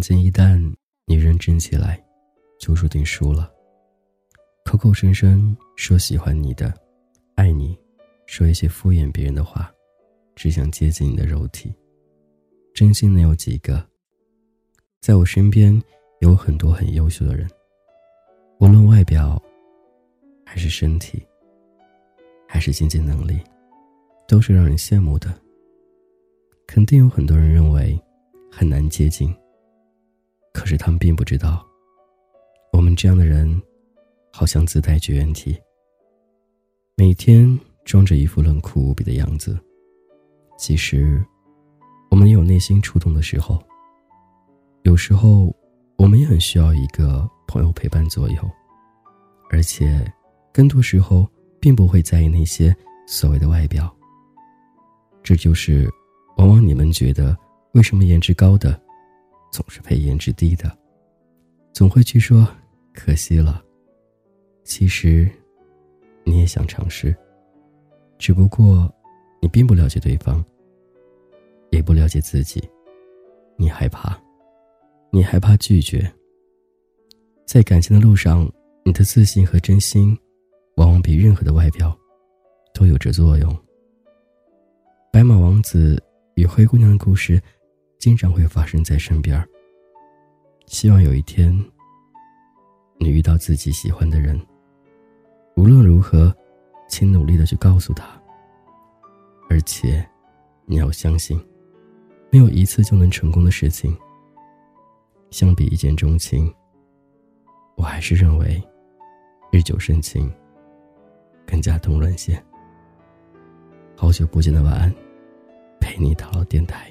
感情一旦你认真起来，就注定输了。口口声声说喜欢你的，爱你，说一些敷衍别人的话，只想接近你的肉体，真心能有几个？在我身边有很多很优秀的人，无论外表，还是身体，还是经济能力，都是让人羡慕的。肯定有很多人认为很难接近，可是他们并不知道，我们这样的人，好像自带绝缘体，每天装着一副冷酷无比的样子。其实，我们也有内心触动的时候。有时候，我们也很需要一个朋友陪伴左右，而且，更多时候并不会在意那些所谓的外表。这就是，往往你们觉得为什么颜值高的，总是配颜值低的，总会去说可惜了。其实，你也想尝试，只不过，你并不了解对方，也不了解自己，你害怕。你害怕拒绝，在感情的路上，你的自信和真心，往往比任何的外表，都有着作用。白马王子与灰姑娘的故事，经常会发生在身边希望有一天，你遇到自己喜欢的人，无论如何，请努力的去告诉他。而且，你要相信，没有一次就能成功的事情。相比一见钟情，我还是认为日久生情更加动人些。好久不见的晚安，陪你到老电台。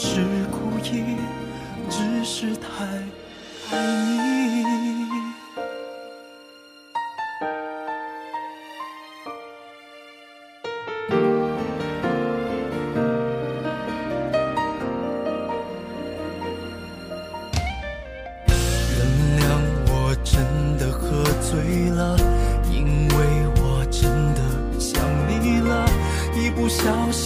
不是故意，只是太爱。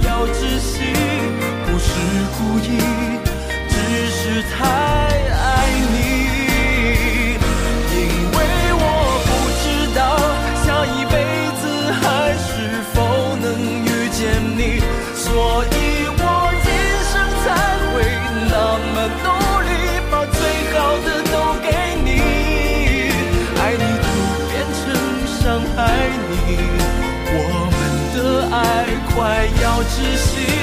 要窒息不是故意只是太窒息，